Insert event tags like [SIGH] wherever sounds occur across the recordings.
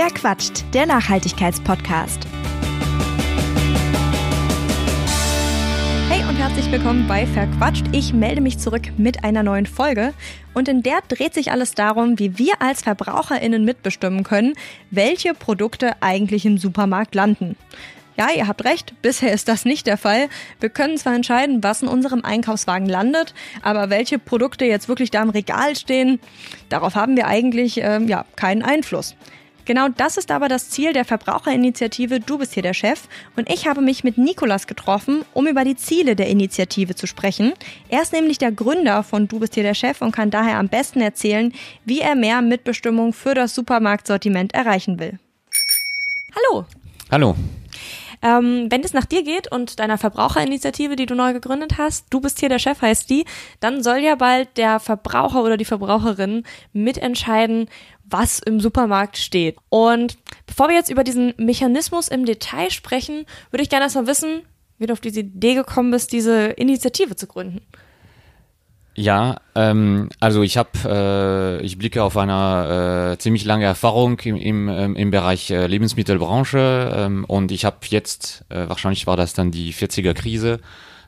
Wer quatscht? Der Nachhaltigkeitspodcast. Hey und herzlich willkommen bei Verquatscht. Ich melde mich zurück mit einer neuen Folge und in der dreht sich alles darum, wie wir als Verbraucherinnen mitbestimmen können, welche Produkte eigentlich im Supermarkt landen. Ja, ihr habt recht, bisher ist das nicht der Fall. Wir können zwar entscheiden, was in unserem Einkaufswagen landet, aber welche Produkte jetzt wirklich da im Regal stehen, darauf haben wir eigentlich äh, ja, keinen Einfluss. Genau das ist aber das Ziel der Verbraucherinitiative Du bist hier der Chef und ich habe mich mit Nikolas getroffen, um über die Ziele der Initiative zu sprechen. Er ist nämlich der Gründer von Du bist hier der Chef und kann daher am besten erzählen, wie er mehr Mitbestimmung für das Supermarktsortiment erreichen will. Hallo. Hallo. Ähm, wenn es nach dir geht und deiner Verbraucherinitiative, die du neu gegründet hast, du bist hier der Chef, heißt die, dann soll ja bald der Verbraucher oder die Verbraucherin mitentscheiden, was im Supermarkt steht. Und bevor wir jetzt über diesen Mechanismus im Detail sprechen, würde ich gerne erstmal wissen, wie du auf diese Idee gekommen bist, diese Initiative zu gründen. Ja, ähm, also ich habe, äh, ich blicke auf eine äh, ziemlich lange Erfahrung im, im, ähm, im Bereich äh, Lebensmittelbranche ähm, und ich habe jetzt, äh, wahrscheinlich war das dann die 40er Krise,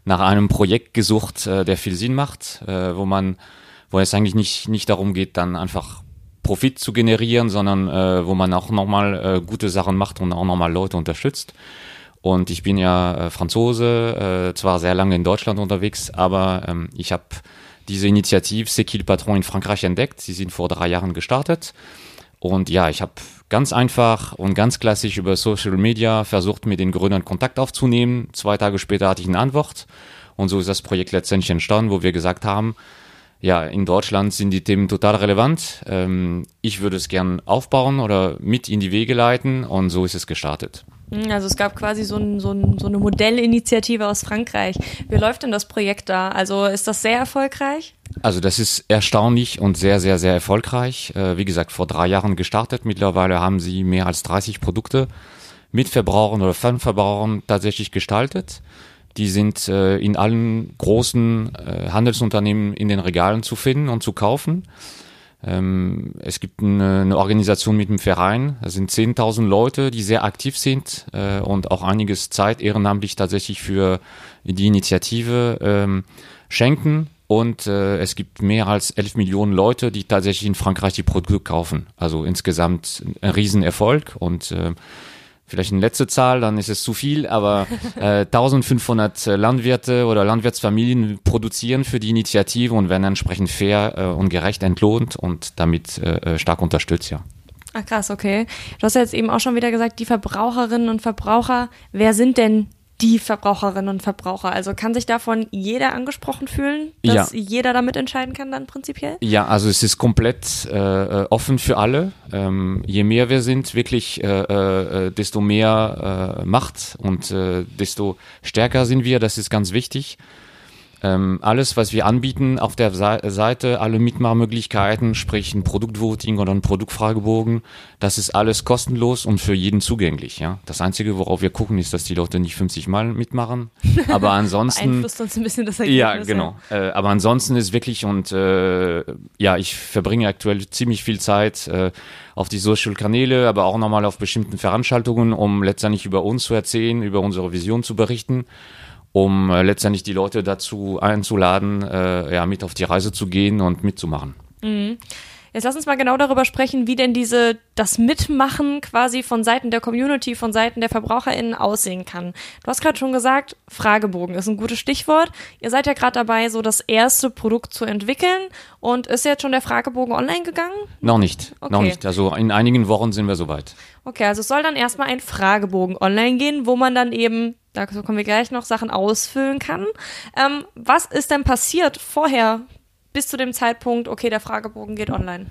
nach einem Projekt gesucht, äh, der viel Sinn macht, äh, wo man, wo es eigentlich nicht nicht darum geht, dann einfach Profit zu generieren, sondern äh, wo man auch nochmal äh, gute Sachen macht und auch nochmal Leute unterstützt. Und ich bin ja äh, Franzose, äh, zwar sehr lange in Deutschland unterwegs, aber ähm, ich habe diese Initiative le Patron in Frankreich entdeckt. Sie sind vor drei Jahren gestartet. Und ja, ich habe ganz einfach und ganz klassisch über Social Media versucht, mit den Gründern Kontakt aufzunehmen. Zwei Tage später hatte ich eine Antwort. Und so ist das Projekt letztendlich entstanden, wo wir gesagt haben, ja, in Deutschland sind die Themen total relevant. Ähm, ich würde es gern aufbauen oder mit in die Wege leiten und so ist es gestartet. Hm, also es gab quasi so, ein, so, ein, so eine Modellinitiative aus Frankreich. Wie läuft denn das Projekt da? Also ist das sehr erfolgreich? Also das ist erstaunlich und sehr, sehr, sehr erfolgreich. Äh, wie gesagt, vor drei Jahren gestartet. Mittlerweile haben sie mehr als 30 Produkte mit Verbrauchern oder von Verbrauchern tatsächlich gestaltet. Die sind äh, in allen großen äh, Handelsunternehmen in den Regalen zu finden und zu kaufen. Ähm, es gibt eine, eine, Organisation mit einem Verein, das sind 10.000 Leute, die sehr aktiv sind äh, und auch einiges Zeit ehrenamtlich tatsächlich für die Initiative ähm, schenken. Und äh, es gibt mehr als 11 Millionen Leute, die tatsächlich in Frankreich die Produkte kaufen. Also insgesamt ein Riesenerfolg und äh, vielleicht eine letzte Zahl, dann ist es zu viel, aber [LAUGHS] äh, 1500 Landwirte oder Landwirtsfamilien produzieren für die Initiative und werden entsprechend fair äh, und gerecht entlohnt und damit äh, stark unterstützt, ja. Ach krass, okay. Du hast ja jetzt eben auch schon wieder gesagt, die Verbraucherinnen und Verbraucher, wer sind denn die Verbraucherinnen und Verbraucher. Also kann sich davon jeder angesprochen fühlen, dass ja. jeder damit entscheiden kann dann prinzipiell? Ja, also es ist komplett äh, offen für alle. Ähm, je mehr wir sind, wirklich, äh, äh, desto mehr äh, Macht und äh, desto stärker sind wir. Das ist ganz wichtig. Ähm, alles, was wir anbieten auf der Seite, alle Mitmachmöglichkeiten, sprich ein Produktvoting oder ein Produktfragebogen, das ist alles kostenlos und für jeden zugänglich. Ja, das einzige, worauf wir gucken, ist, dass die Leute nicht 50 Mal mitmachen. [LAUGHS] Aber ansonsten beeinflusst uns ein bisschen das Ergebnis. Ja, genau. Äh, aber ansonsten ist wirklich und äh, ja, ich verbringe aktuell ziemlich viel Zeit äh, auf die Social Kanäle, aber auch nochmal auf bestimmten Veranstaltungen, um letztendlich über uns zu erzählen, über unsere Vision zu berichten um äh, letztendlich die Leute dazu einzuladen, äh, ja, mit auf die Reise zu gehen und mitzumachen. Mhm. Jetzt lass uns mal genau darüber sprechen, wie denn diese, das Mitmachen quasi von Seiten der Community, von Seiten der VerbraucherInnen aussehen kann. Du hast gerade schon gesagt, Fragebogen ist ein gutes Stichwort. Ihr seid ja gerade dabei, so das erste Produkt zu entwickeln. Und ist jetzt schon der Fragebogen online gegangen? Noch nicht, okay. noch nicht. Also in einigen Wochen sind wir soweit. Okay, also es soll dann erstmal ein Fragebogen online gehen, wo man dann eben dazu kommen wir gleich noch, Sachen ausfüllen kann. Ähm, was ist denn passiert vorher bis zu dem Zeitpunkt, okay, der Fragebogen geht online?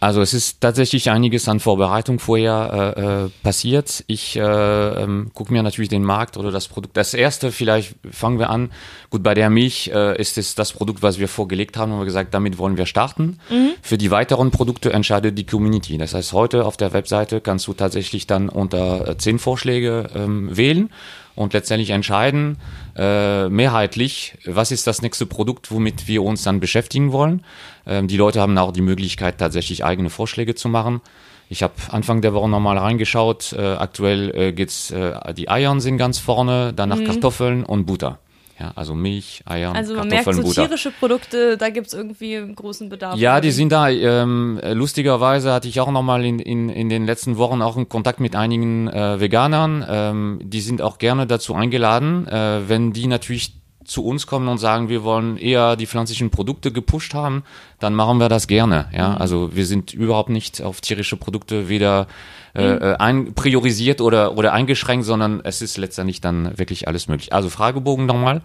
Also es ist tatsächlich einiges an Vorbereitung vorher äh, äh, passiert. Ich äh, ähm, gucke mir natürlich den Markt oder das Produkt. Das erste, vielleicht fangen wir an. Gut, bei der Milch äh, ist es das Produkt, was wir vorgelegt haben und wir gesagt, damit wollen wir starten. Mhm. Für die weiteren Produkte entscheidet die Community. Das heißt, heute auf der Webseite kannst du tatsächlich dann unter äh, zehn Vorschläge ähm, wählen und letztendlich entscheiden, äh, mehrheitlich, was ist das nächste Produkt, womit wir uns dann beschäftigen wollen. Ähm, die Leute haben auch die Möglichkeit, tatsächlich eigene Vorschläge zu machen. Ich habe Anfang der Woche nochmal reingeschaut. Äh, aktuell äh, geht's, äh, die Eiern sind ganz vorne, danach mhm. Kartoffeln und Butter. Ja, also Milch, Eier, also man merkt, so tierische Produkte, da gibt's irgendwie einen großen Bedarf. Ja, die sind da. Ähm, lustigerweise hatte ich auch nochmal in, in, in den letzten Wochen auch einen Kontakt mit einigen äh, Veganern. Ähm, die sind auch gerne dazu eingeladen, äh, wenn die natürlich zu uns kommen und sagen, wir wollen eher die pflanzlichen Produkte gepusht haben, dann machen wir das gerne. Ja, mhm. also wir sind überhaupt nicht auf tierische Produkte weder äh, mhm. äh, ein, priorisiert oder oder eingeschränkt, sondern es ist letztendlich dann wirklich alles möglich. Also Fragebogen nochmal.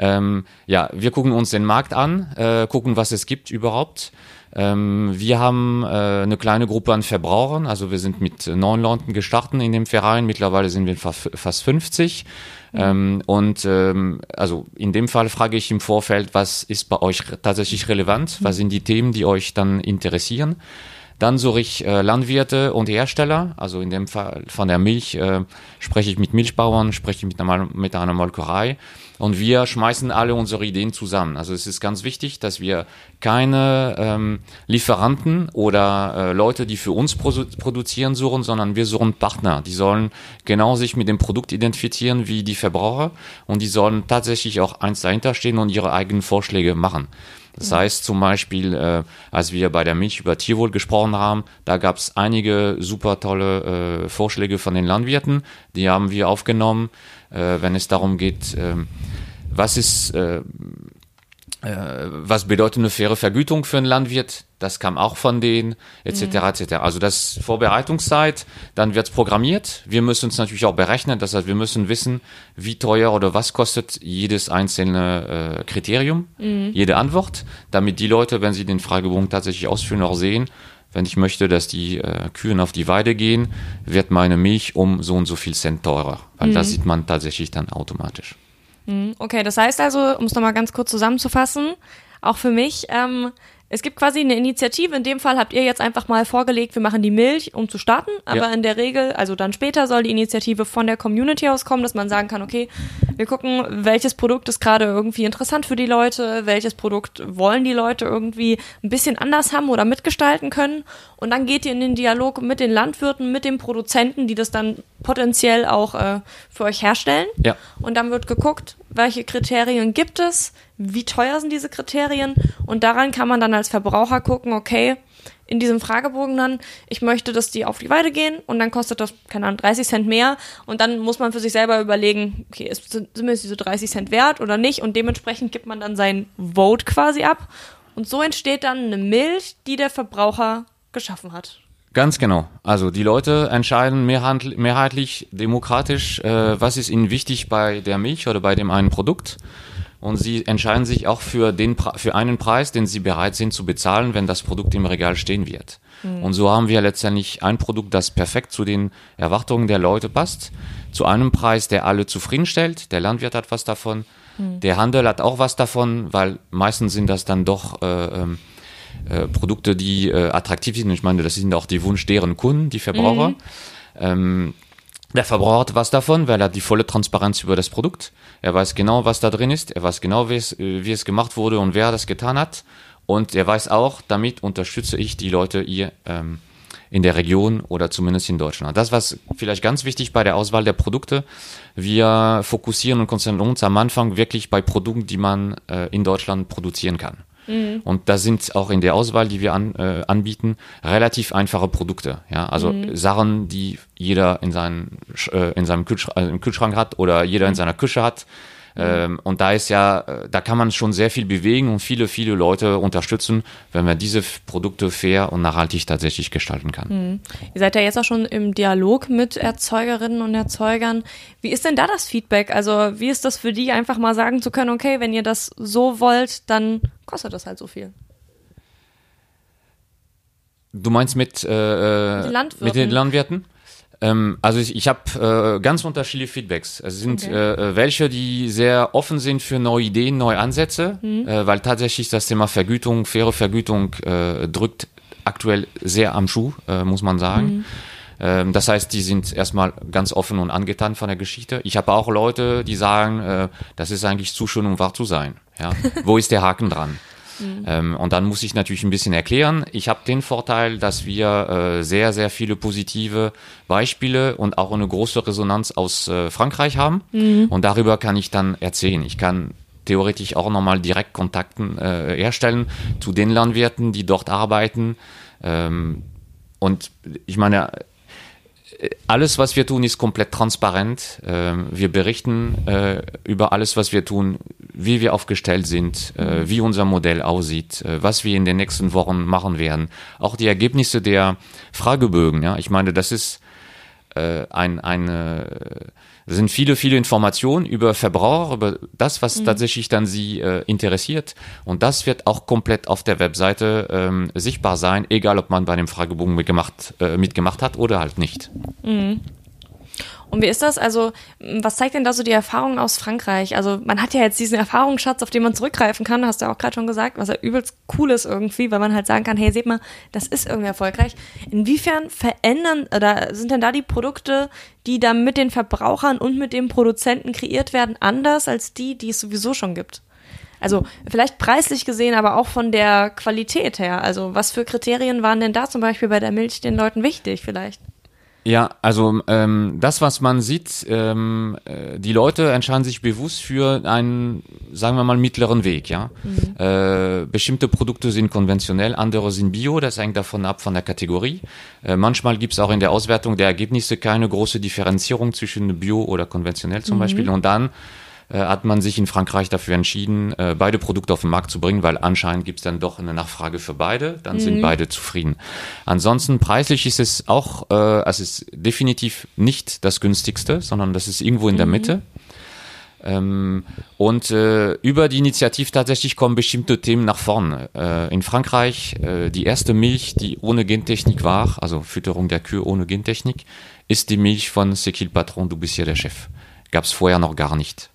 Ähm, ja, wir gucken uns den Markt an, äh, gucken, was es gibt überhaupt. Ähm, wir haben äh, eine kleine Gruppe an Verbrauchern, also wir sind mit neun Leuten gestartet in dem Verein, mittlerweile sind wir fast 50. Ähm, und ähm, also in dem Fall frage ich im Vorfeld, was ist bei euch tatsächlich relevant? Was sind die Themen, die euch dann interessieren? Dann suche ich äh, Landwirte und Hersteller. Also in dem Fall von der Milch äh, spreche ich mit Milchbauern, spreche ich mit einer, mit einer Molkerei. Und wir schmeißen alle unsere Ideen zusammen. Also es ist ganz wichtig, dass wir keine ähm, Lieferanten oder äh, Leute, die für uns produ produzieren, suchen, sondern wir suchen Partner. Die sollen genau sich mit dem Produkt identifizieren wie die Verbraucher und die sollen tatsächlich auch eins dahinter stehen und ihre eigenen Vorschläge machen. Das heißt zum Beispiel, äh, als wir bei der Milch über Tierwohl gesprochen haben, da gab es einige super tolle äh, Vorschläge von den Landwirten, die haben wir aufgenommen, äh, wenn es darum geht, äh, was ist äh, was bedeutet eine faire Vergütung für einen Landwirt? Das kam auch von denen, etc. Mhm. etc. Also das Vorbereitungszeit, dann wird's programmiert. Wir müssen uns natürlich auch berechnen, das heißt, wir müssen wissen, wie teuer oder was kostet jedes einzelne äh, Kriterium, mhm. jede Antwort, damit die Leute, wenn sie den Fragebogen tatsächlich ausfüllen, auch sehen, wenn ich möchte, dass die äh, Kühen auf die Weide gehen, wird meine Milch um so und so viel Cent teurer, weil mhm. das sieht man tatsächlich dann automatisch. Mhm. Okay, das heißt also, um es nochmal ganz kurz zusammenzufassen, auch für mich, ähm, es gibt quasi eine Initiative. In dem Fall habt ihr jetzt einfach mal vorgelegt, wir machen die Milch, um zu starten. Aber ja. in der Regel, also dann später, soll die Initiative von der Community aus kommen, dass man sagen kann, okay, wir gucken, welches Produkt ist gerade irgendwie interessant für die Leute, welches Produkt wollen die Leute irgendwie ein bisschen anders haben oder mitgestalten können. Und dann geht ihr in den Dialog mit den Landwirten, mit den Produzenten, die das dann potenziell auch äh, für euch herstellen. Ja. Und dann wird geguckt, welche Kriterien gibt es, wie teuer sind diese Kriterien? Und daran kann man dann als Verbraucher gucken, okay, in diesem Fragebogen dann, ich möchte, dass die auf die Weide gehen und dann kostet das, keine Ahnung, 30 Cent mehr. Und dann muss man für sich selber überlegen, okay, sind mir diese 30 Cent wert oder nicht? Und dementsprechend gibt man dann sein Vote quasi ab. Und so entsteht dann eine Milch, die der Verbraucher geschaffen hat. Ganz genau. Also die Leute entscheiden mehrheitlich demokratisch, äh, was ist ihnen wichtig bei der Milch oder bei dem einen Produkt und sie entscheiden sich auch für, den, für einen Preis, den sie bereit sind zu bezahlen, wenn das Produkt im Regal stehen wird. Mhm. Und so haben wir letztendlich ein Produkt, das perfekt zu den Erwartungen der Leute passt, zu einem Preis, der alle zufriedenstellt. Der Landwirt hat was davon, mhm. der Handel hat auch was davon, weil meistens sind das dann doch äh, ähm, äh, Produkte, die äh, attraktiv sind. Ich meine, das sind auch die Wunsch deren Kunden, die Verbraucher. Mhm. Ähm, der Verbraucher hat was davon, weil er die volle Transparenz über das Produkt. Er weiß genau, was da drin ist. Er weiß genau, wie es, äh, wie es gemacht wurde und wer das getan hat. Und er weiß auch, damit unterstütze ich die Leute hier ähm, in der Region oder zumindest in Deutschland. Das was vielleicht ganz wichtig bei der Auswahl der Produkte. Wir fokussieren und konzentrieren uns am Anfang wirklich bei Produkten, die man äh, in Deutschland produzieren kann. Mhm. Und da sind auch in der Auswahl, die wir an, äh, anbieten, relativ einfache Produkte. Ja, also mhm. Sachen, die jeder in, seinen, äh, in seinem Kühlschrank, äh, Kühlschrank hat oder jeder in mhm. seiner Küche hat. Mhm. Ähm, und da ist ja, äh, da kann man schon sehr viel bewegen und viele, viele Leute unterstützen, wenn man diese Produkte fair und nachhaltig tatsächlich gestalten kann. Mhm. Ihr seid ja jetzt auch schon im Dialog mit Erzeugerinnen und Erzeugern. Wie ist denn da das Feedback? Also wie ist das für die, einfach mal sagen zu können, okay, wenn ihr das so wollt, dann kostet das halt so viel? Du meinst mit, äh, äh mit den Landwirten? Ähm, also ich, ich habe äh, ganz unterschiedliche Feedbacks. Es sind okay. äh, welche, die sehr offen sind für neue Ideen, neue Ansätze, mhm. äh, weil tatsächlich das Thema Vergütung, faire Vergütung äh, drückt aktuell sehr am Schuh, äh, muss man sagen. Mhm. Ähm, das heißt, die sind erstmal ganz offen und angetan von der Geschichte. Ich habe auch Leute, die sagen, äh, das ist eigentlich zu schön, um wahr zu sein. Ja? [LAUGHS] Wo ist der Haken dran? Mhm. Ähm, und dann muss ich natürlich ein bisschen erklären. Ich habe den Vorteil, dass wir äh, sehr, sehr viele positive Beispiele und auch eine große Resonanz aus äh, Frankreich haben. Mhm. Und darüber kann ich dann erzählen. Ich kann theoretisch auch nochmal direkt Kontakten äh, herstellen zu den Landwirten, die dort arbeiten. Ähm, und ich meine, alles, was wir tun, ist komplett transparent. Ähm, wir berichten äh, über alles, was wir tun, wie wir aufgestellt sind, äh, wie unser Modell aussieht, äh, was wir in den nächsten Wochen machen werden. Auch die Ergebnisse der Fragebögen. Ja, ich meine, das ist ein, eine das sind viele, viele Informationen über Verbraucher, über das, was mhm. tatsächlich dann sie äh, interessiert. Und das wird auch komplett auf der Webseite ähm, sichtbar sein, egal ob man bei dem Fragebogen mitgemacht, äh, mitgemacht hat oder halt nicht. Mhm. Und wie ist das? Also, was zeigt denn da so die Erfahrung aus Frankreich? Also, man hat ja jetzt diesen Erfahrungsschatz, auf den man zurückgreifen kann, hast du ja auch gerade schon gesagt, was ja übelst cool ist irgendwie, weil man halt sagen kann, hey, seht mal, das ist irgendwie erfolgreich. Inwiefern verändern oder sind denn da die Produkte, die da mit den Verbrauchern und mit den Produzenten kreiert werden, anders als die, die es sowieso schon gibt? Also vielleicht preislich gesehen, aber auch von der Qualität her. Also was für Kriterien waren denn da zum Beispiel bei der Milch den Leuten wichtig vielleicht? Ja, also ähm, das, was man sieht, ähm, äh, die Leute entscheiden sich bewusst für einen, sagen wir mal, mittleren Weg. Ja, mhm. äh, bestimmte Produkte sind konventionell, andere sind Bio. Das hängt davon ab von der Kategorie. Äh, manchmal gibt es auch in der Auswertung der Ergebnisse keine große Differenzierung zwischen Bio oder konventionell zum mhm. Beispiel. Und dann hat man sich in Frankreich dafür entschieden, äh, beide Produkte auf den Markt zu bringen, weil anscheinend gibt es dann doch eine Nachfrage für beide, dann mhm. sind beide zufrieden. Ansonsten preislich ist es auch, äh, es ist definitiv nicht das günstigste, sondern das ist irgendwo in der mhm. Mitte. Ähm, und äh, über die Initiative tatsächlich kommen bestimmte Themen nach vorne. Äh, in Frankreich äh, die erste Milch, die ohne Gentechnik war, also Fütterung der Kühe ohne Gentechnik, ist die Milch von Sekil Patron, du bist hier der Chef. Gab es vorher noch gar nicht.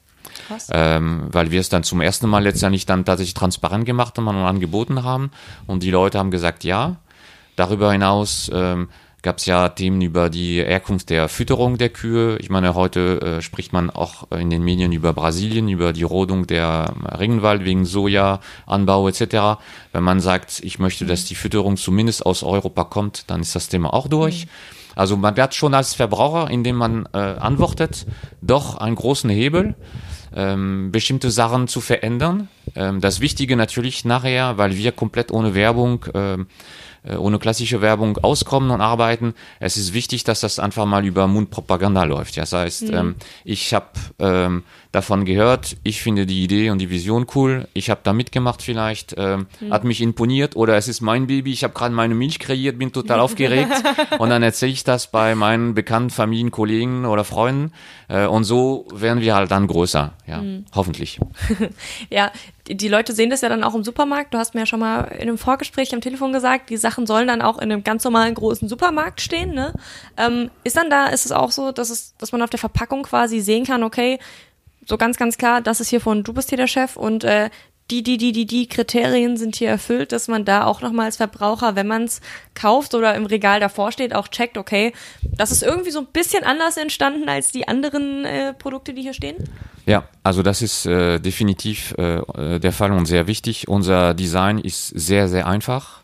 Ähm, weil wir es dann zum ersten Mal letztendlich dann tatsächlich transparent gemacht haben und angeboten haben. Und die Leute haben gesagt, ja. Darüber hinaus ähm, gab es ja Themen über die Herkunft der Fütterung der Kühe. Ich meine, heute äh, spricht man auch in den Medien über Brasilien, über die Rodung der Regenwald wegen Sojaanbau etc. Wenn man sagt, ich möchte, dass die Fütterung zumindest aus Europa kommt, dann ist das Thema auch durch. Mhm. Also man hat schon als Verbraucher, indem man äh, antwortet, doch einen großen Hebel ähm, bestimmte Sachen zu verändern. Ähm, das Wichtige natürlich nachher, weil wir komplett ohne Werbung, ähm, äh, ohne klassische Werbung auskommen und arbeiten. Es ist wichtig, dass das einfach mal über Mundpropaganda läuft. Ja, das heißt, mhm. ähm, ich habe ähm, davon gehört, ich finde die Idee und die Vision cool, ich habe da mitgemacht vielleicht, ähm, mhm. hat mich imponiert oder es ist mein Baby, ich habe gerade meine Milch kreiert, bin total [LAUGHS] aufgeregt und dann erzähle ich das bei meinen bekannten Familien, Kollegen oder Freunden äh, und so werden wir halt dann größer, ja, mhm. hoffentlich. [LAUGHS] ja, die Leute sehen das ja dann auch im Supermarkt. Du hast mir ja schon mal in einem Vorgespräch am Telefon gesagt, die Sachen sollen dann auch in einem ganz normalen großen Supermarkt stehen. Ne? Ähm, ist dann da, ist es auch so, dass es, dass man auf der Verpackung quasi sehen kann, okay, so ganz, ganz klar, das ist hier von, du bist hier der Chef und äh, die, die, die, die, die Kriterien sind hier erfüllt, dass man da auch nochmal als Verbraucher, wenn man es kauft oder im Regal davor steht, auch checkt, okay, das ist irgendwie so ein bisschen anders entstanden als die anderen äh, Produkte, die hier stehen? Ja, also das ist äh, definitiv äh, der Fall und sehr wichtig. Unser Design ist sehr, sehr einfach.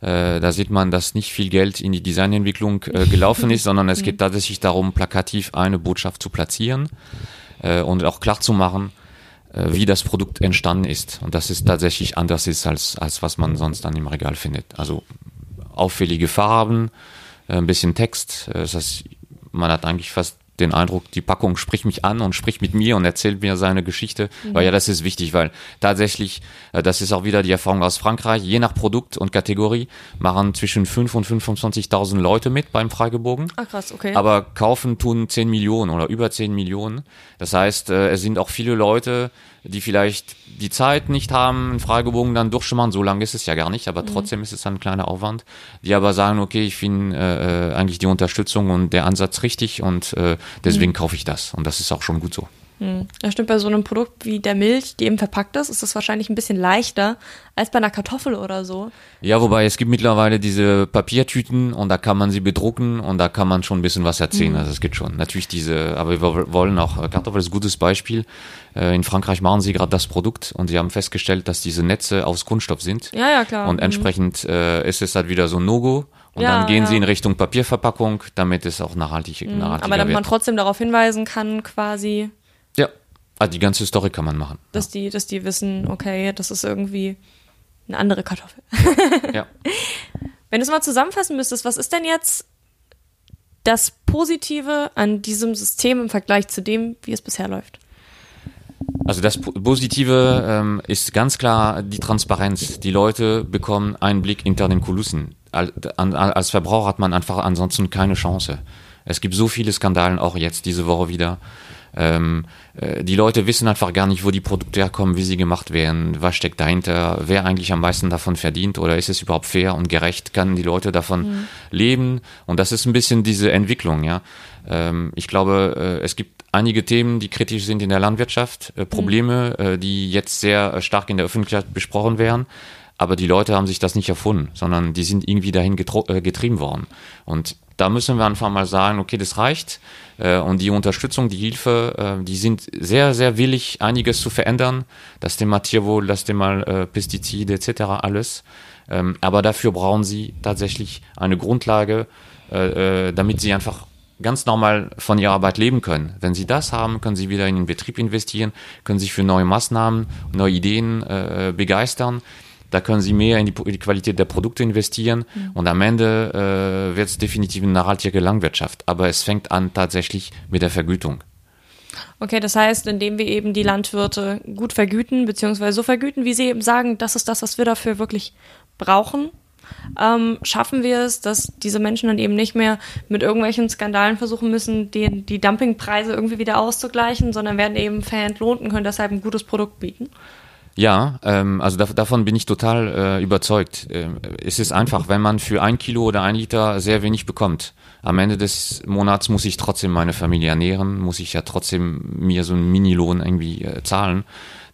Äh, da sieht man, dass nicht viel Geld in die Designentwicklung äh, gelaufen ist, sondern es [LAUGHS] geht tatsächlich darum, plakativ eine Botschaft zu platzieren äh, und auch klar zu machen, äh, wie das Produkt entstanden ist. Und das ist tatsächlich anders ist, als, als was man sonst dann im Regal findet. Also auffällige Farben, äh, ein bisschen Text. Äh, das heißt, man hat eigentlich fast den Eindruck, die Packung spricht mich an und spricht mit mir und erzählt mir seine Geschichte. Mhm. Weil ja, das ist wichtig, weil tatsächlich, äh, das ist auch wieder die Erfahrung aus Frankreich, je nach Produkt und Kategorie machen zwischen 5 und 25.000 Leute mit beim Fragebogen. Ach krass, okay. Aber kaufen tun 10 Millionen oder über 10 Millionen. Das heißt, äh, es sind auch viele Leute, die vielleicht die Zeit nicht haben, einen Fragebogen dann durchschimmern, so lange ist es ja gar nicht, aber mhm. trotzdem ist es ein kleiner Aufwand, die aber sagen, okay, ich finde äh, eigentlich die Unterstützung und der Ansatz richtig und äh, deswegen mhm. kaufe ich das und das ist auch schon gut so. Hm. Ja, stimmt, bei so einem Produkt wie der Milch, die eben verpackt ist, ist das wahrscheinlich ein bisschen leichter als bei einer Kartoffel oder so. Ja, wobei es gibt mittlerweile diese Papiertüten und da kann man sie bedrucken und da kann man schon ein bisschen was erzählen. Mhm. Also es gibt schon. Natürlich diese, aber wir wollen auch, Kartoffel ist ein gutes Beispiel. Äh, in Frankreich machen sie gerade das Produkt und sie haben festgestellt, dass diese Netze aus Kunststoff sind. Ja, ja, klar. Und mhm. entsprechend äh, ist es halt wieder so ein No-Go. Und ja, dann gehen ja. sie in Richtung Papierverpackung, damit es auch nachhaltig, mhm. nachhaltiger Aber damit man trotzdem darauf hinweisen kann, quasi. Also die ganze Story kann man machen. Dass ja. die, dass die wissen, okay, das ist irgendwie eine andere Kartoffel. [LAUGHS] ja. Wenn du es mal zusammenfassen müsstest, was ist denn jetzt das Positive an diesem System im Vergleich zu dem, wie es bisher läuft? Also das Positive ähm, ist ganz klar die Transparenz. Die Leute bekommen einen Blick hinter den Kulissen. Als Verbraucher hat man einfach ansonsten keine Chance. Es gibt so viele Skandalen, auch jetzt diese Woche wieder. Ähm, äh, die Leute wissen einfach gar nicht, wo die Produkte herkommen, wie sie gemacht werden, was steckt dahinter, wer eigentlich am meisten davon verdient oder ist es überhaupt fair und gerecht, kann die Leute davon mhm. leben und das ist ein bisschen diese Entwicklung, ja. Ähm, ich glaube, äh, es gibt einige Themen, die kritisch sind in der Landwirtschaft, äh, Probleme, mhm. die jetzt sehr äh, stark in der Öffentlichkeit besprochen werden. Aber die Leute haben sich das nicht erfunden, sondern die sind irgendwie dahin äh, getrieben worden. Und da müssen wir einfach mal sagen, okay, das reicht. Äh, und die Unterstützung, die Hilfe, äh, die sind sehr, sehr willig, einiges zu verändern. Das Thema Tierwohl, das Thema äh, Pestizide etc., alles. Ähm, aber dafür brauchen sie tatsächlich eine Grundlage, damit sie einfach ganz normal von ihrer Arbeit leben können. Wenn sie das haben, können sie wieder in den Betrieb investieren, können sich für neue Maßnahmen, neue Ideen äh, begeistern. Da können Sie mehr in die, in die Qualität der Produkte investieren mhm. und am Ende äh, wird es definitiv eine nachhaltige Landwirtschaft. Aber es fängt an tatsächlich mit der Vergütung. Okay, das heißt, indem wir eben die Landwirte gut vergüten, beziehungsweise so vergüten, wie sie eben sagen, das ist das, was wir dafür wirklich brauchen, ähm, schaffen wir es, dass diese Menschen dann eben nicht mehr mit irgendwelchen Skandalen versuchen müssen, die, die Dumpingpreise irgendwie wieder auszugleichen, sondern werden eben fair entlohnt und können deshalb ein gutes Produkt bieten? Ja, ähm, also da, davon bin ich total äh, überzeugt. Ähm, es ist einfach, wenn man für ein Kilo oder ein Liter sehr wenig bekommt, am Ende des Monats muss ich trotzdem meine Familie ernähren, muss ich ja trotzdem mir so einen Minilohn irgendwie äh, zahlen,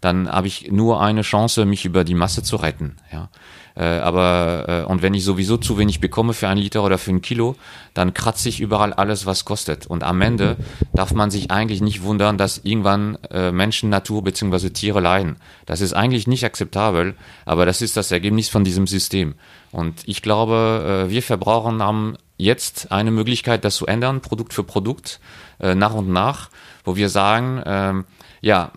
dann habe ich nur eine Chance, mich über die Masse zu retten. Ja. Äh, aber äh, und wenn ich sowieso zu wenig bekomme für ein Liter oder für ein Kilo, dann kratze ich überall alles, was kostet. Und am Ende darf man sich eigentlich nicht wundern, dass irgendwann äh, Menschen, Natur bzw. Tiere leiden. Das ist eigentlich nicht akzeptabel, aber das ist das Ergebnis von diesem System. Und ich glaube, äh, wir Verbraucher haben jetzt eine Möglichkeit, das zu ändern, Produkt für Produkt, äh, nach und nach, wo wir sagen, äh, ja,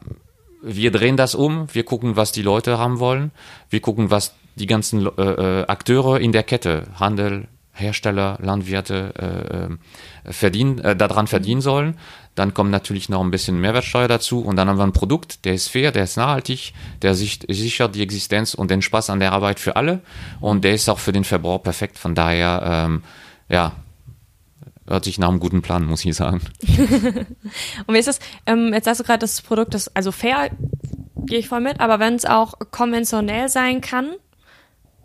wir drehen das um, wir gucken, was die Leute haben wollen, wir gucken, was die ganzen äh, äh, Akteure in der Kette, Handel, Hersteller, Landwirte äh, äh, verdienen, äh, daran verdienen sollen. Dann kommt natürlich noch ein bisschen Mehrwertsteuer dazu und dann haben wir ein Produkt, der ist fair, der ist nachhaltig, der sich, sichert die Existenz und den Spaß an der Arbeit für alle und der ist auch für den Verbraucher perfekt. Von daher, ähm, ja, hört sich nach einem guten Plan, muss ich sagen. [LAUGHS] und wie ist das? Ähm, jetzt sagst du gerade, das Produkt ist also fair, gehe ich voll mit, aber wenn es auch konventionell sein kann,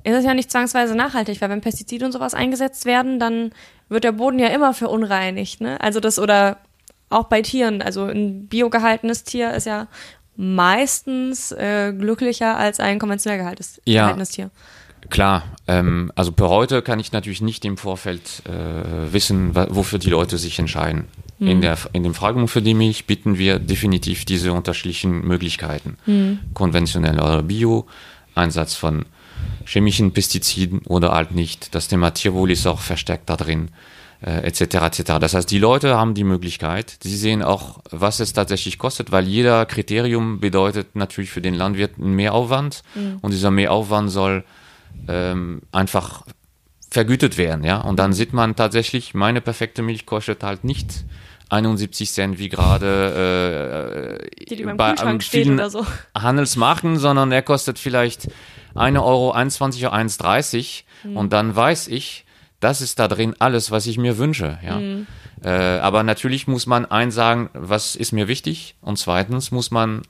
ist es ja nicht zwangsweise nachhaltig, weil wenn Pestizide und sowas eingesetzt werden, dann wird der Boden ja immer verunreinigt, ne? Also das oder auch bei Tieren, also ein biogehaltenes Tier ist ja meistens äh, glücklicher als ein konventionell gehaltenes, ja, gehaltenes Tier. Klar, ähm, also per heute kann ich natürlich nicht im Vorfeld äh, wissen, wofür die Leute sich entscheiden. Mhm. In, der, in dem Fragebogen für die Milch bieten wir definitiv diese unterschiedlichen Möglichkeiten. Mhm. Konventionell oder Bio, Einsatz von chemischen Pestiziden oder halt nicht. Das Thema Tierwohl ist auch verstärkt da drin, äh, etc. etc. Das heißt, die Leute haben die Möglichkeit, sie sehen auch, was es tatsächlich kostet, weil jeder Kriterium bedeutet natürlich für den Landwirt einen Mehraufwand mhm. und dieser Mehraufwand soll ähm, einfach vergütet werden, ja. Und dann sieht man tatsächlich, meine perfekte Milch kostet halt nicht 71 Cent wie gerade äh, bei vielen so. Handelsmarken, sondern er kostet vielleicht 1 Euro, 21 Euro, 1,30 mhm. und dann weiß ich, das ist da drin alles, was ich mir wünsche. Ja. Mhm. Äh, aber natürlich muss man eins sagen, was ist mir wichtig und zweitens muss man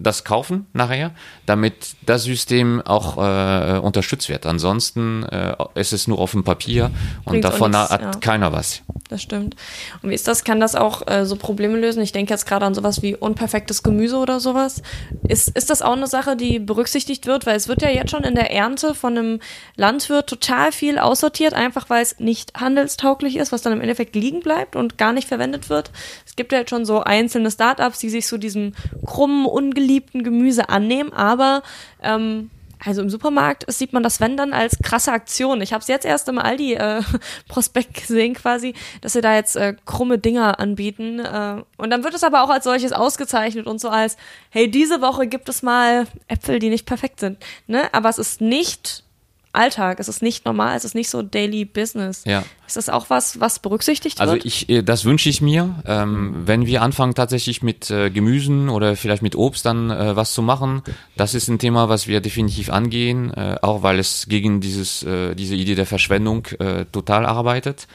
das kaufen nachher, damit das System auch äh, unterstützt wird. Ansonsten äh, ist es nur auf dem Papier und Bringt davon nichts, hat ja. keiner was. das stimmt. Und wie ist das? Kann das auch äh, so Probleme lösen? Ich denke jetzt gerade an sowas wie unperfektes Gemüse oder sowas. Ist, ist das auch eine Sache, die berücksichtigt wird? Weil es wird ja jetzt schon in der Ernte von einem Landwirt total viel aussortiert, einfach weil es nicht handelstauglich ist, was dann im Endeffekt liegen bleibt und gar nicht verwendet wird. Es gibt ja jetzt schon so einzelne Startups, die sich so diesem krummen, ungeliebten Gemüse annehmen, aber ähm, also im Supermarkt sieht man das wenn dann als krasse Aktion. Ich habe es jetzt erst im Aldi äh, [LAUGHS] gesehen quasi, dass sie da jetzt äh, krumme Dinger anbieten äh, und dann wird es aber auch als solches ausgezeichnet und so als hey, diese Woche gibt es mal Äpfel, die nicht perfekt sind, ne? Aber es ist nicht Alltag, es ist nicht normal, es ist nicht so Daily Business. Ja. Ist das auch was, was berücksichtigt Also wird? ich, äh, das wünsche ich mir. Ähm, wenn wir anfangen tatsächlich mit äh, Gemüsen oder vielleicht mit Obst dann äh, was zu machen, das ist ein Thema, was wir definitiv angehen, äh, auch weil es gegen dieses, äh, diese Idee der Verschwendung äh, total arbeitet.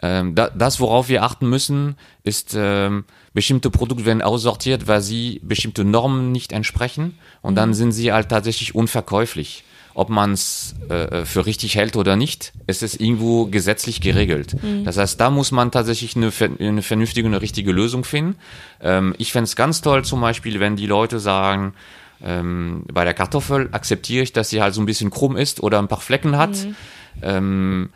Ähm, da, das, worauf wir achten müssen, ist, ähm, bestimmte Produkte werden aussortiert, weil sie bestimmte Normen nicht entsprechen und dann sind sie halt tatsächlich unverkäuflich. Ob man es äh, für richtig hält oder nicht, es ist irgendwo gesetzlich geregelt. Das heißt, da muss man tatsächlich eine, eine vernünftige, eine richtige Lösung finden. Ähm, ich fänd's ganz toll zum Beispiel, wenn die Leute sagen, ähm, bei der Kartoffel akzeptiere ich, dass sie halt so ein bisschen krumm ist oder ein paar Flecken hat. Ähm,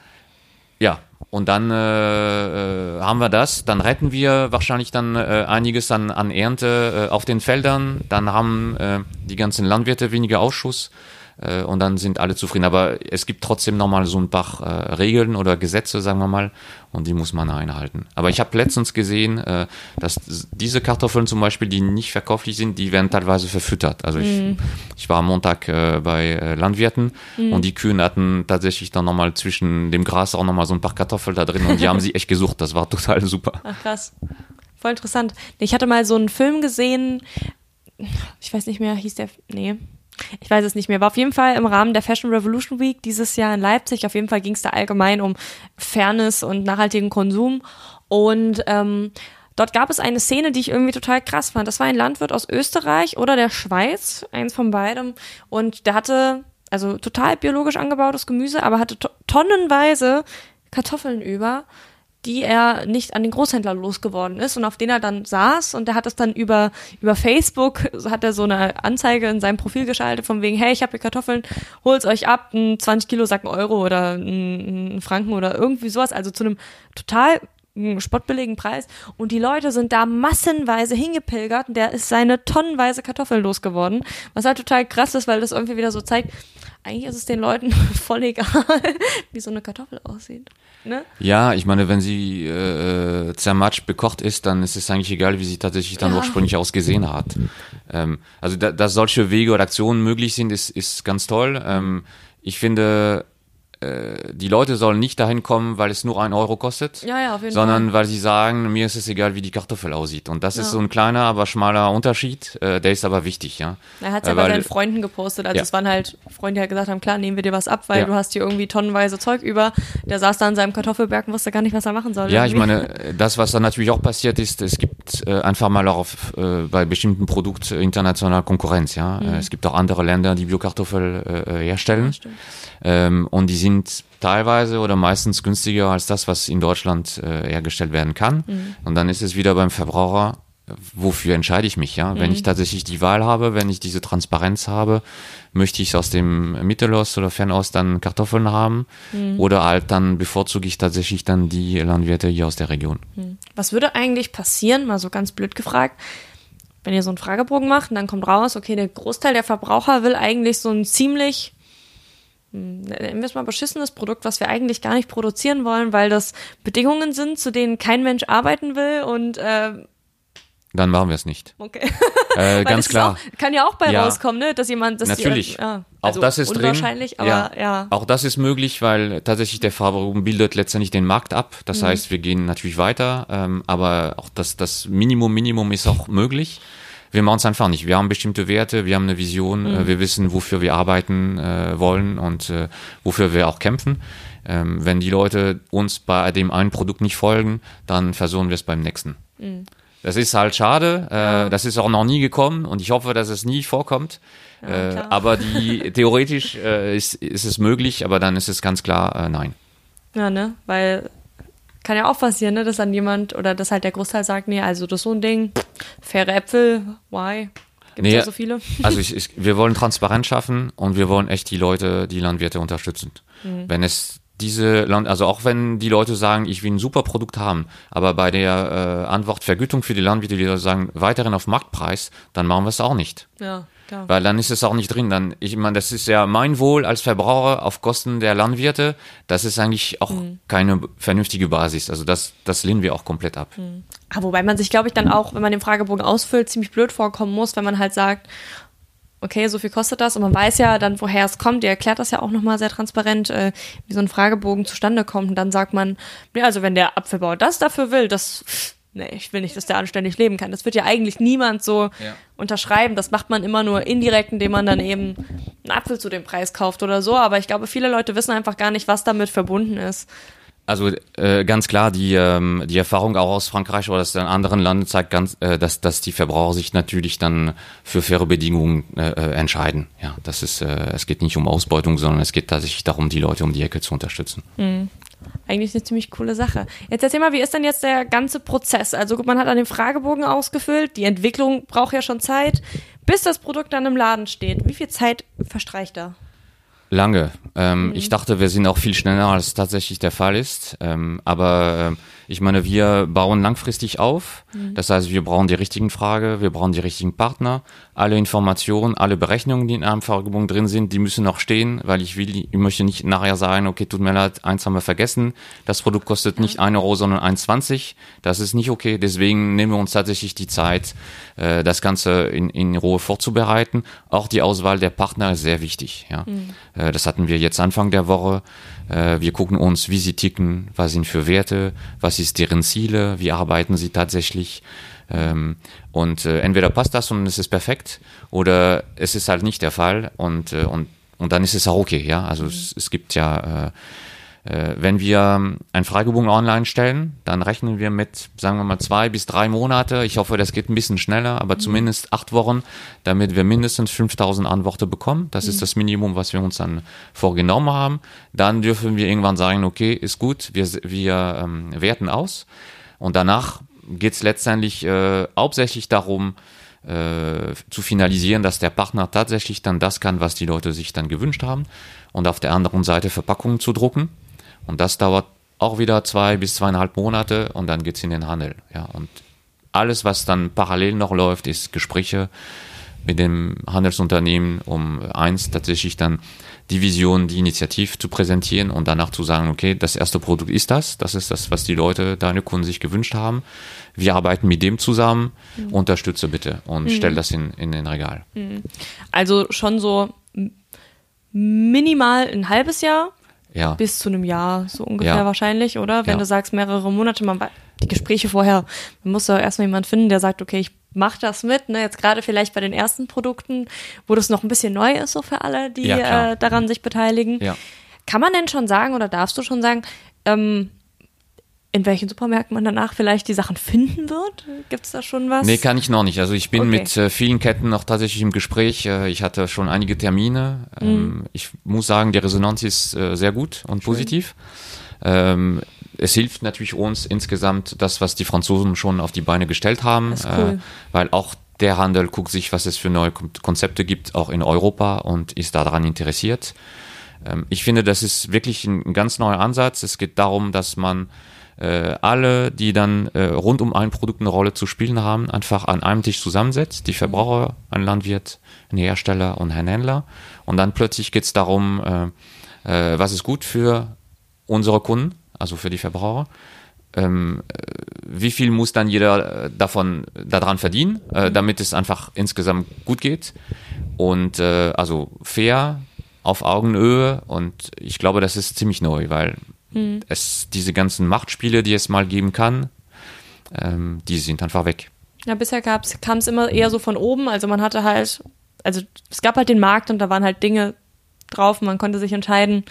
ja, und dann äh, äh, haben wir das. Dann retten wir wahrscheinlich dann äh, einiges an, an Ernte äh, auf den Feldern. Dann haben äh, die ganzen Landwirte weniger Ausschuss äh, und dann sind alle zufrieden. Aber es gibt trotzdem nochmal so ein paar äh, Regeln oder Gesetze, sagen wir mal, und die muss man einhalten. Aber ich habe letztens gesehen, äh, dass diese Kartoffeln zum Beispiel, die nicht verkauflich sind, die werden teilweise verfüttert. Also ich, ich war am Montag äh, bei äh, Landwirten und die Kühen hatten tatsächlich dann nochmal zwischen dem Gras auch nochmal so ein paar Kartoffeln da drin und die haben sie echt gesucht. Das war total super. Ach krass. Voll interessant. Ich hatte mal so einen Film gesehen, ich weiß nicht mehr, hieß der, nee, ich weiß es nicht mehr, war auf jeden Fall im Rahmen der Fashion Revolution Week dieses Jahr in Leipzig. Auf jeden Fall ging es da allgemein um Fairness und nachhaltigen Konsum. Und ähm, dort gab es eine Szene, die ich irgendwie total krass fand. Das war ein Landwirt aus Österreich oder der Schweiz, eins von beidem. Und der hatte also total biologisch angebautes Gemüse, aber hatte to tonnenweise Kartoffeln über die er nicht an den Großhändler losgeworden ist und auf den er dann saß. Und der hat es dann über über Facebook hat er so eine Anzeige in seinem Profil geschaltet von wegen hey ich habe hier Kartoffeln holt's euch ab ein 20 Kilo Sack ein Euro oder ein, ein Franken oder irgendwie sowas. Also zu einem total mm, spottbilligen Preis. Und die Leute sind da massenweise hingepilgert und der ist seine tonnenweise Kartoffeln losgeworden. Was halt total krass ist weil das irgendwie wieder so zeigt eigentlich ist es den Leuten [LAUGHS] voll egal wie so eine Kartoffel aussieht ne Ja, ich meine, wenn sie äh, zermatscht bekocht ist, dann ist es eigentlich egal, wie sie tatsächlich dann Ja. ursprünglich ausgesehen hat. Ähm, also, da, dass solche Wege oder Aktionen möglich sind, ist, ist ganz toll. Ähm, ich finde, äh, die Leute sollen nicht dahin kommen, weil es nur ein Euro kostet, Ja, ja, auf jeden sondern Fall. weil sie sagen, mir ist es egal, wie die Kartoffel aussieht. Und das ist Ja. so ein kleiner, aber schmaler Unterschied. Äh, der ist aber wichtig, ja. Er hat es ja Äh, bei weil- seinen Freunden gepostet. Also es waren halt Freunde, die halt gesagt haben, klar, nehmen wir dir was ab, weil du hast hier irgendwie tonnenweise Zeug über. Der saß da an seinem Kartoffelberg und wusste gar nicht, was er machen soll. Ja, ich irgendwie. meine, das, was dann natürlich auch passiert ist, es gibt äh, einfach mal auch auf, äh, bei bestimmten Produkten international Konkurrenz, ja. Äh, es gibt auch andere Länder, die Biokartoffel äh, äh, herstellen. Ähm, und die sind teilweise oder meistens günstiger als das, was in Deutschland äh, hergestellt werden kann. Und dann ist es wieder beim Verbraucher, äh, wofür entscheide ich mich, ja? Wenn ich tatsächlich die Wahl habe, wenn ich diese Transparenz habe, möchte ich aus dem Mittelost oder Fernost dann Kartoffeln haben oder halt dann bevorzuge ich tatsächlich dann die Landwirte hier aus der Region. Was würde eigentlich passieren, mal so ganz blöd gefragt, wenn ihr so einen Fragebogen macht und dann kommt raus, okay, der Großteil der Verbraucher will eigentlich so ein ziemlich, nennen wir es mal beschissenes Produkt, was wir eigentlich gar nicht produzieren wollen, weil das Bedingungen sind, zu denen kein Mensch arbeiten will und äh, Dann machen wir es nicht. okay. Äh, [LAUGHS] ganz das klar. Auch, kann ja auch bei Ja. rauskommen, ne? Dass jemand, dass Natürlich. Die, ja, auch also das ist drin. unwahrscheinlich, aber ja. Auch das ist möglich, weil tatsächlich der Verbraucher bildet letztendlich den Markt ab. Das Mhm. heißt, wir gehen natürlich weiter, ähm, aber auch das, das Minimum, Minimum ist auch möglich. Wir machen es einfach nicht. Wir haben bestimmte Werte, wir haben eine Vision, Mhm. äh, wir wissen, wofür wir arbeiten äh, wollen und äh, wofür wir auch kämpfen. Ähm, wenn die Leute uns bei dem einen Produkt nicht folgen, dann versuchen wir es beim nächsten. Mhm. Das ist halt schade. Äh, Das ist auch noch nie gekommen und ich hoffe, dass es nie vorkommt. äh, klar. aber die [LAUGHS] theoretisch äh, ist, ist es möglich, aber dann ist es ganz klar äh, nein. Ja, ne? Weil kann ja auch passieren, ne, dass dann jemand oder dass halt der Großteil sagt, nee, also das ist so ein Ding, faire Äpfel, why? Gibt Nee, so viele. [LAUGHS] Also ich, ich, wir wollen Transparenz schaffen und wir wollen echt die Leute, die Landwirte unterstützen. Mhm. Wenn es diese Land, also auch wenn die Leute sagen, ich will ein super Produkt haben, aber bei der äh, Antwort Vergütung für die Landwirte, die Leute sagen, weiterhin auf Marktpreis, dann machen wir es auch nicht. Ja, klar. Weil dann ist es auch nicht drin. Dann, ich meine, das ist ja mein Wohl als Verbraucher auf Kosten der Landwirte. Das ist eigentlich auch Mhm. keine vernünftige Basis. Also das, das lehnen wir auch komplett ab. Ah, wobei man sich, glaube ich, dann auch, wenn man den Fragebogen ausfüllt, ziemlich blöd vorkommen muss, wenn man halt sagt, okay, so viel kostet das und man weiß ja dann, woher es kommt. Ihr erklärt das ja auch nochmal sehr transparent, äh, wie so ein Fragebogen zustande kommt. Und dann sagt man, nee, also wenn der Apfelbauer das dafür will, das, nee, ich will nicht, dass der anständig leben kann. Das wird ja eigentlich niemand so Ja. unterschreiben. Das macht man immer nur indirekt, indem man dann eben einen Apfel zu dem Preis kauft oder so. Aber ich glaube, viele Leute wissen einfach gar nicht, was damit verbunden ist. Also äh, ganz klar, die, ähm, die Erfahrung auch aus Frankreich oder aus den anderen Ländern zeigt ganz, äh, dass, dass die Verbraucher sich natürlich dann für faire Bedingungen äh, äh, entscheiden. Ja, das ist, äh, es geht nicht um Ausbeutung, sondern es geht tatsächlich darum, die Leute um die Ecke zu unterstützen. Eigentlich eine ziemlich coole Sache. Jetzt erzähl mal, wie ist denn jetzt der ganze Prozess? Also gut, man hat an den Fragebogen ausgefüllt, die Entwicklung braucht ja schon Zeit, bis das Produkt dann im Laden steht. Wie viel Zeit verstreicht da? Lange. Ähm, Ich dachte, wir sind auch viel schneller, als tatsächlich der Fall ist. Ähm, aber ähm, ich meine, wir bauen langfristig auf. Das heißt, wir brauchen die richtigen Frage, wir brauchen die richtigen Partner. Alle Informationen, alle Berechnungen, die in einem Fragebogen drin sind, die müssen noch stehen, weil ich will, ich möchte nicht nachher sagen, okay, tut mir leid, eins haben wir vergessen. Das Produkt kostet nicht 1 Euro, sondern 1,20. Das ist nicht okay. Deswegen nehmen wir uns tatsächlich die Zeit, äh, das Ganze in, in Ruhe vorzubereiten. Auch die Auswahl der Partner ist sehr wichtig. Ja. Äh, das hatten wir jetzt Anfang der Woche. Äh, wir gucken uns, wie sie ticken, was sind für Werte, was ist deren Ziele, wie arbeiten sie tatsächlich. Ähm, und äh, entweder passt das und es ist perfekt oder es ist halt nicht der Fall und, äh, und, und dann ist es auch okay. Ja, also es, es gibt ja wenn wir einen Fragebogen online stellen, dann rechnen wir mit, sagen wir mal, zwei bis drei Monate. Ich hoffe, das geht ein bisschen schneller, aber zumindest acht Wochen, damit wir mindestens 5000 Antworten bekommen. Das ist das Minimum, was wir uns dann vorgenommen haben. Dann dürfen wir irgendwann sagen, okay, ist gut, wir, wir ähm, werten aus. Und danach geht es letztendlich äh, hauptsächlich darum, äh, zu finalisieren, dass der Partner tatsächlich dann das kann, was die Leute sich dann gewünscht haben. Und auf der anderen Seite Verpackungen zu drucken. Und das dauert auch wieder zwei bis zweieinhalb Monate und dann geht's in den Handel. Ja, und alles, was dann parallel noch läuft, ist Gespräche mit dem Handelsunternehmen, um eins tatsächlich dann die Vision, die Initiative zu präsentieren und danach zu sagen, okay, das erste Produkt ist das, das ist das, was die Leute, deine Kunden sich gewünscht haben. Wir arbeiten mit dem zusammen, unterstütze bitte und stell das in, in den Regal. Also schon so minimal ein halbes Jahr Ja. bis zu einem Jahr, so ungefähr Ja. wahrscheinlich, oder? Wenn Ja. du sagst mehrere Monate, man die Gespräche vorher, man muss ja erstmal jemanden finden, der sagt, okay, ich mach das mit, ne? Jetzt gerade vielleicht bei den ersten Produkten, wo das noch ein bisschen neu ist, so für alle, die äh, daran sich beteiligen. Kann man denn schon sagen oder darfst du schon sagen, ähm, in welchen Supermärkten man danach vielleicht die Sachen finden wird? Gibt es da schon was? Nee, kann ich noch nicht. Also ich bin Okay. mit äh, vielen Ketten noch tatsächlich im Gespräch. Äh, ich hatte schon einige Termine. Mhm. Ähm, ich muss sagen, die Resonanz ist äh, sehr gut und positiv. Ähm, es hilft natürlich uns insgesamt das, was die Franzosen schon auf die Beine gestellt haben, cool. äh, weil auch der Handel guckt sich, was es für neue Kon- Konzepte gibt, auch in Europa und ist daran interessiert. Ähm, ich finde, das ist wirklich ein, ein ganz neuer Ansatz. Es geht darum, dass man äh, alle, die dann äh, rund um ein Produkt eine Rolle zu spielen haben, einfach an einem Tisch zusammensetzt. Die Verbraucher, ein Landwirt, ein Hersteller und ein Händler. Und dann plötzlich geht es darum, äh, äh, was ist gut für unsere Kunden, also für die Verbraucher. Ähm, äh, wie viel muss dann jeder äh, davon daran verdienen, äh, damit es einfach insgesamt gut geht und äh, also fair auf Augenhöhe und ich glaube, das ist ziemlich neu, weil es diese ganzen Machtspiele, die es mal geben kann, ähm, die sind einfach weg. Ja, bisher kam es immer eher so von oben. Also man hatte halt, also es gab halt den Markt und da waren halt Dinge drauf. Man konnte sich entscheiden,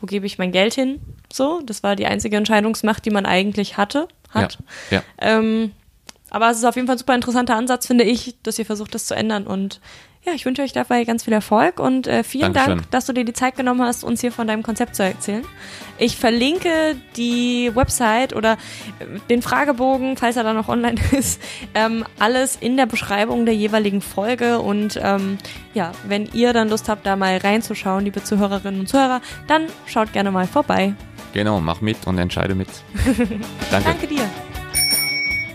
wo gebe ich mein Geld hin. So, das war die einzige Entscheidungsmacht, die man eigentlich hatte, hat. Ja, ja. Ähm, aber es ist auf jeden Fall ein super interessanter Ansatz, finde ich, dass ihr versucht, das zu ändern und ja, ich wünsche euch dabei ganz viel Erfolg und äh, vielen Dankeschön. Dank, dass du dir die Zeit genommen hast, uns hier von deinem Konzept zu erzählen. Ich verlinke die Website oder äh, den Fragebogen, falls er da noch online [LAUGHS] ist, ähm, alles in der Beschreibung der jeweiligen Folge. Und ähm, ja, wenn ihr dann Lust habt, da mal reinzuschauen, liebe Zuhörerinnen und Zuhörer, dann schaut gerne mal vorbei. Genau, mach mit und entscheide mit. [LAUGHS] Danke. Danke dir.